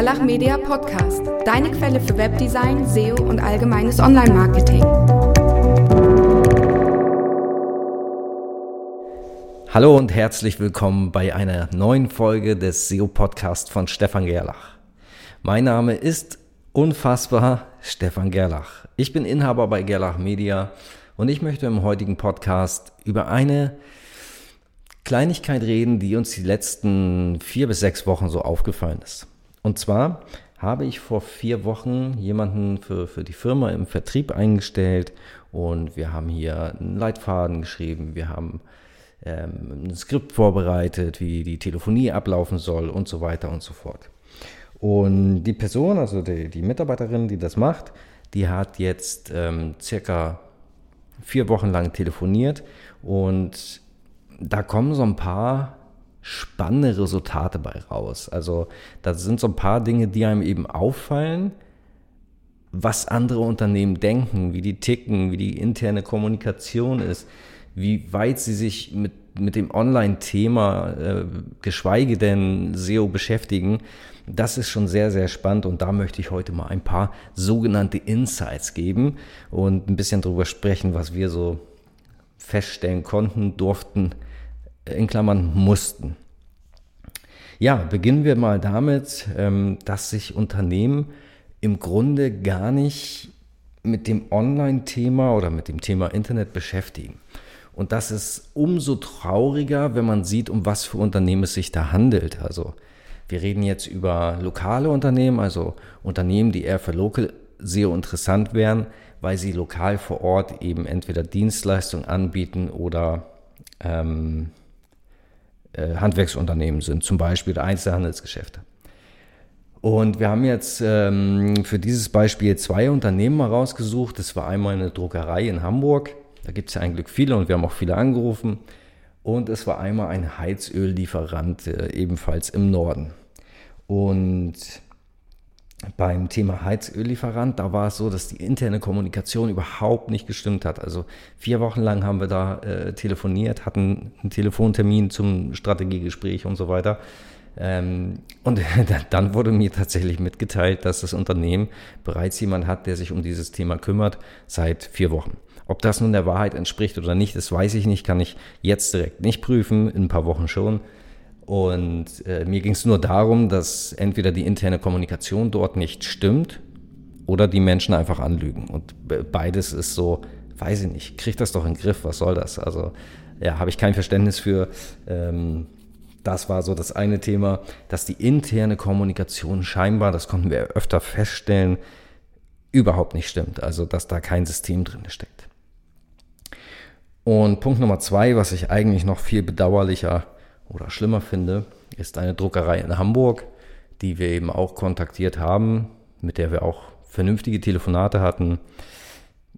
Gerlach Media Podcast, deine Quelle für Webdesign, SEO und allgemeines Online-Marketing. Hallo und herzlich willkommen bei einer neuen Folge des SEO-Podcast von Stefan Gerlach. Mein Name ist unfassbar Stefan Gerlach. Ich bin Inhaber bei Gerlach Media und ich möchte im heutigen Podcast über eine Kleinigkeit reden, die uns die letzten vier bis sechs Wochen so aufgefallen ist. Und zwar habe ich vor vier Wochen jemanden für, für die Firma im Vertrieb eingestellt und wir haben hier einen Leitfaden geschrieben, wir haben ähm, ein Skript vorbereitet, wie die Telefonie ablaufen soll und so weiter und so fort. Und die Person, also die, die Mitarbeiterin, die das macht, die hat jetzt ähm, circa vier Wochen lang telefoniert und da kommen so ein paar spannende Resultate bei raus. Also da sind so ein paar Dinge, die einem eben auffallen, was andere Unternehmen denken, wie die ticken, wie die interne Kommunikation ist, wie weit sie sich mit, mit dem Online-Thema, äh, geschweige denn SEO beschäftigen. Das ist schon sehr, sehr spannend und da möchte ich heute mal ein paar sogenannte Insights geben und ein bisschen drüber sprechen, was wir so feststellen konnten, durften, in Klammern mussten. Ja, beginnen wir mal damit, ähm, dass sich Unternehmen im Grunde gar nicht mit dem Online-Thema oder mit dem Thema Internet beschäftigen. Und das ist umso trauriger, wenn man sieht, um was für Unternehmen es sich da handelt. Also wir reden jetzt über lokale Unternehmen, also Unternehmen, die eher für Local SEO interessant wären, weil sie lokal vor Ort eben entweder Dienstleistungen anbieten oder ähm, äh, Handwerksunternehmen sind, zum Beispiel Einzelhandelsgeschäfte. Und wir haben jetzt ähm, für dieses Beispiel zwei Unternehmen mal rausgesucht. Das war einmal eine Druckerei in Hamburg. Da gibt es ja eigentlich viele und wir haben auch viele angerufen. Und es war einmal ein Heizöllieferant, äh, ebenfalls im Norden. Und beim Thema Heizöllieferant, da war es so, dass die interne Kommunikation überhaupt nicht gestimmt hat. Also vier Wochen lang haben wir da äh, telefoniert, hatten einen Telefontermin zum Strategiegespräch und so weiter. Ähm, und dann wurde mir tatsächlich mitgeteilt, dass das Unternehmen bereits jemand hat, der sich um dieses Thema kümmert, seit vier Wochen. Ob das nun der Wahrheit entspricht oder nicht, das weiß ich nicht, kann ich jetzt direkt nicht prüfen, in ein paar Wochen schon. Und äh, mir ging es nur darum, dass entweder die interne Kommunikation dort nicht stimmt oder die Menschen einfach anlügen. Und beides ist so, weiß ich nicht, kriegt das doch in den Griff, was soll das? Also ja, habe ich kein Verständnis für. Ähm, das war so das eine Thema, dass die interne Kommunikation scheinbar, das konnten wir öfter feststellen, überhaupt nicht stimmt. Also dass da kein System drin steckt. Und Punkt Nummer zwei, was ich eigentlich noch viel bedauerlicher oder schlimmer finde, ist eine Druckerei in Hamburg, die wir eben auch kontaktiert haben, mit der wir auch vernünftige Telefonate hatten,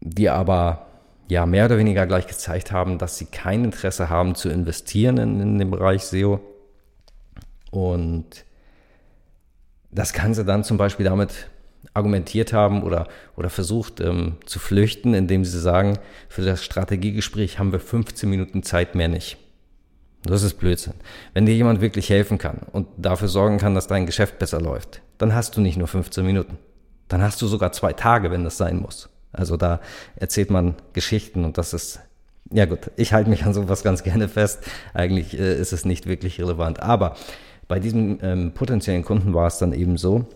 die aber ja mehr oder weniger gleich gezeigt haben, dass sie kein Interesse haben zu investieren in, in den Bereich SEO. Und das Ganze dann zum Beispiel damit argumentiert haben oder, oder versucht ähm, zu flüchten, indem sie sagen, für das Strategiegespräch haben wir 15 Minuten Zeit mehr nicht. Das ist Blödsinn. Wenn dir jemand wirklich helfen kann und dafür sorgen kann, dass dein Geschäft besser läuft, dann hast du nicht nur 15 Minuten. Dann hast du sogar zwei Tage, wenn das sein muss. Also da erzählt man Geschichten und das ist, ja gut, ich halte mich an sowas ganz gerne fest. Eigentlich äh, ist es nicht wirklich relevant. Aber bei diesem ähm, potenziellen Kunden war es dann eben so,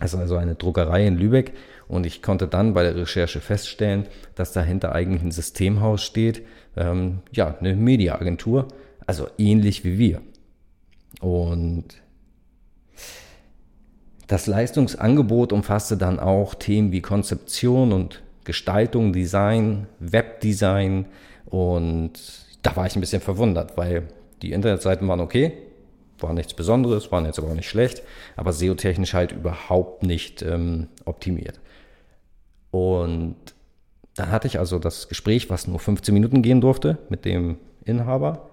es ist also eine Druckerei in Lübeck und ich konnte dann bei der Recherche feststellen, dass dahinter eigentlich ein Systemhaus steht, ähm, ja, eine Mediaagentur, also ähnlich wie wir. Und das Leistungsangebot umfasste dann auch Themen wie Konzeption und Gestaltung, Design, Webdesign und da war ich ein bisschen verwundert, weil die Internetseiten waren okay, war nichts Besonderes, waren jetzt aber auch nicht schlecht, aber SEO-technisch halt überhaupt nicht ähm, optimiert. Und dann hatte ich also das Gespräch, was nur 15 Minuten gehen durfte, mit dem Inhaber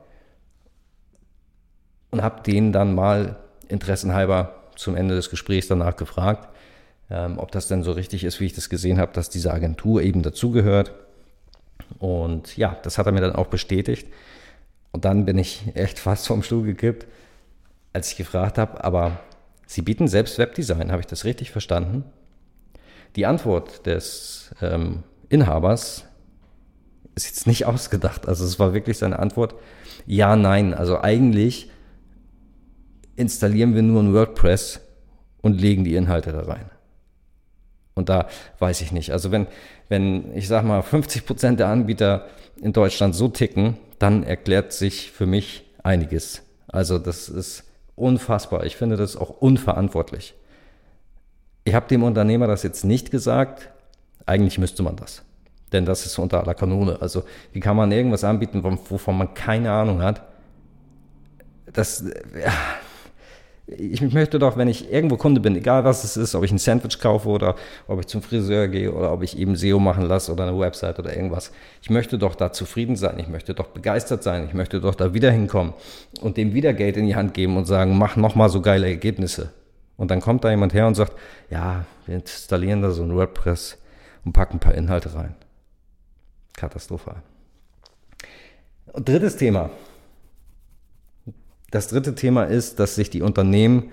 und habe den dann mal interessenhalber zum Ende des Gesprächs danach gefragt, ähm, ob das denn so richtig ist, wie ich das gesehen habe, dass diese Agentur eben dazugehört. Und ja, das hat er mir dann auch bestätigt. Und dann bin ich echt fast vom Stuhl gekippt, als ich gefragt habe, aber Sie bieten selbst Webdesign, habe ich das richtig verstanden? Die Antwort des ähm, Inhabers ist jetzt nicht ausgedacht. Also es war wirklich seine Antwort, ja, nein. Also eigentlich installieren wir nur ein WordPress und legen die Inhalte da rein. Und da weiß ich nicht. Also wenn, wenn ich sag mal 50 Prozent der Anbieter in Deutschland so ticken, dann erklärt sich für mich einiges. Also das ist unfassbar. Ich finde das auch unverantwortlich. Ich habe dem Unternehmer das jetzt nicht gesagt. Eigentlich müsste man das. Denn das ist unter aller Kanone. Also wie kann man irgendwas anbieten, wovon man keine Ahnung hat? Das, ja, ich möchte doch, wenn ich irgendwo Kunde bin, egal was es ist, ob ich ein Sandwich kaufe oder ob ich zum Friseur gehe oder ob ich eben SEO machen lasse oder eine Website oder irgendwas, ich möchte doch da zufrieden sein, ich möchte doch begeistert sein, ich möchte doch da wieder hinkommen und dem wieder Geld in die Hand geben und sagen, mach nochmal so geile Ergebnisse. Und dann kommt da jemand her und sagt, ja, wir installieren da so ein WordPress und packen ein paar Inhalte rein. Katastrophal. Und drittes Thema. Das dritte Thema ist, dass sich die Unternehmen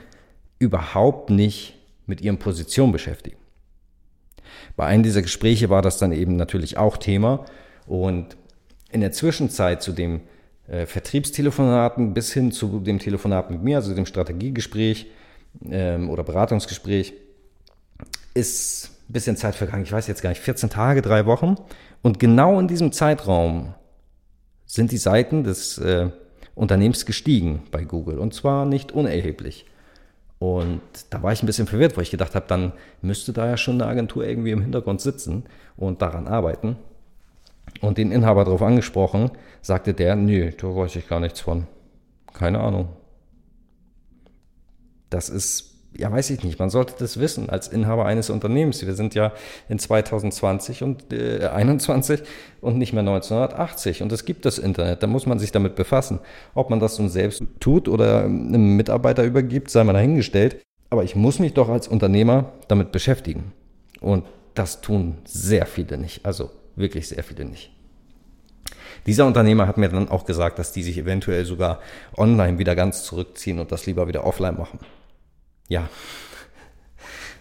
überhaupt nicht mit ihren Positionen beschäftigen. Bei einem dieser Gespräche war das dann eben natürlich auch Thema und in der Zwischenzeit zu dem äh, Vertriebstelefonaten bis hin zu dem Telefonat mit mir, also dem Strategiegespräch ähm, oder Beratungsgespräch, ist ein bisschen Zeit vergangen. Ich weiß jetzt gar nicht, 14 Tage, drei Wochen. Und genau in diesem Zeitraum sind die Seiten des äh, Unternehmens gestiegen bei Google und zwar nicht unerheblich. Und da war ich ein bisschen verwirrt, weil ich gedacht habe, dann müsste da ja schon eine Agentur irgendwie im Hintergrund sitzen und daran arbeiten. Und den Inhaber darauf angesprochen, sagte der, nö, da weiß ich gar nichts von. Keine Ahnung. Das ist ja, weiß ich nicht. Man sollte das wissen als Inhaber eines Unternehmens. Wir sind ja in 2020 und äh, 21 und nicht mehr 1980. Und es gibt das Internet. Da muss man sich damit befassen. Ob man das nun selbst tut oder einem Mitarbeiter übergibt, sei mal dahingestellt. Aber ich muss mich doch als Unternehmer damit beschäftigen. Und das tun sehr viele nicht. Also wirklich sehr viele nicht. Dieser Unternehmer hat mir dann auch gesagt, dass die sich eventuell sogar online wieder ganz zurückziehen und das lieber wieder offline machen ja,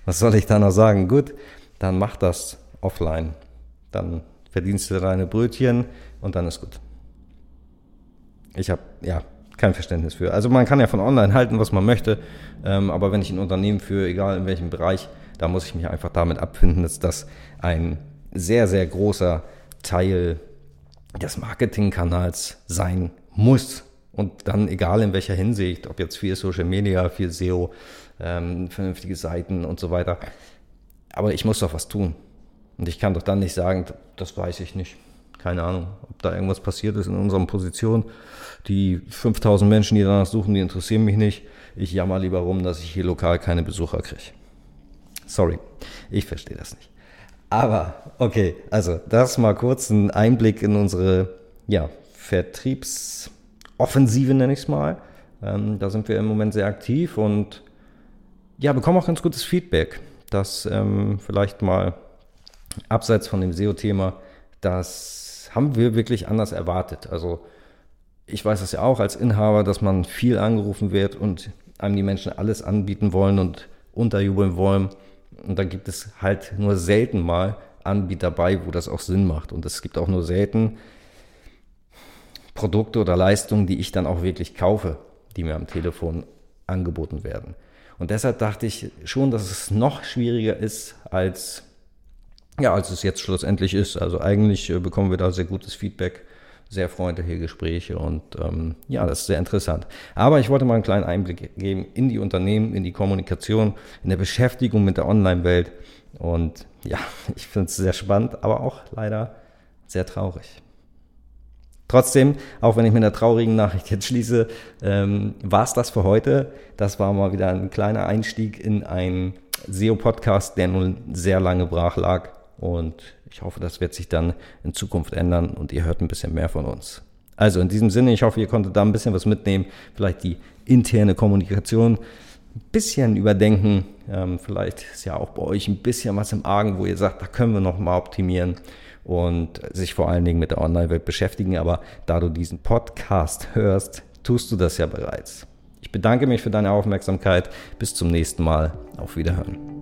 was soll ich da noch sagen? Gut, dann mach das offline. Dann verdienst du deine Brötchen und dann ist gut. Ich habe ja kein Verständnis für. Also man kann ja von online halten, was man möchte, ähm, aber wenn ich ein Unternehmen führe, egal in welchem Bereich, da muss ich mich einfach damit abfinden, dass das ein sehr, sehr großer Teil des Marketingkanals sein muss. Und dann egal in welcher Hinsicht, ob jetzt viel Social Media, viel SEO, ähm, vernünftige Seiten und so weiter. Aber ich muss doch was tun. Und ich kann doch dann nicht sagen, das weiß ich nicht. Keine Ahnung, ob da irgendwas passiert ist in unserer Position. Die 5000 Menschen, die danach suchen, die interessieren mich nicht. Ich jammer lieber rum, dass ich hier lokal keine Besucher kriege. Sorry, ich verstehe das nicht. Aber okay, also das mal kurz ein Einblick in unsere ja, Vertriebsoffensive, nenne ich es mal. Ähm, da sind wir im Moment sehr aktiv und ja, bekomme auch ganz gutes Feedback, dass ähm, vielleicht mal abseits von dem SEO-Thema, das haben wir wirklich anders erwartet. Also ich weiß es ja auch als Inhaber, dass man viel angerufen wird und einem die Menschen alles anbieten wollen und unterjubeln wollen. Und da gibt es halt nur selten mal Anbieter bei, wo das auch Sinn macht. Und es gibt auch nur selten Produkte oder Leistungen, die ich dann auch wirklich kaufe, die mir am Telefon angeboten werden. Und deshalb dachte ich schon, dass es noch schwieriger ist, als, ja, als es jetzt schlussendlich ist. Also eigentlich äh, bekommen wir da sehr gutes Feedback, sehr freundliche Gespräche und ähm, ja, das ist sehr interessant. Aber ich wollte mal einen kleinen Einblick geben in die Unternehmen, in die Kommunikation, in der Beschäftigung mit der Online-Welt. Und ja, ich finde es sehr spannend, aber auch leider sehr traurig. Trotzdem, auch wenn ich mit einer traurigen Nachricht jetzt schließe, ähm, war es das für heute. Das war mal wieder ein kleiner Einstieg in einen SEO-Podcast, der nun sehr lange brach lag. Und ich hoffe, das wird sich dann in Zukunft ändern und ihr hört ein bisschen mehr von uns. Also in diesem Sinne, ich hoffe, ihr konntet da ein bisschen was mitnehmen. Vielleicht die interne Kommunikation bisschen überdenken. Ähm, vielleicht ist ja auch bei euch ein bisschen was im Argen, wo ihr sagt, da können wir noch mal optimieren und sich vor allen Dingen mit der Online-Welt beschäftigen. Aber da du diesen Podcast hörst, tust du das ja bereits. Ich bedanke mich für deine Aufmerksamkeit. Bis zum nächsten Mal. Auf Wiederhören.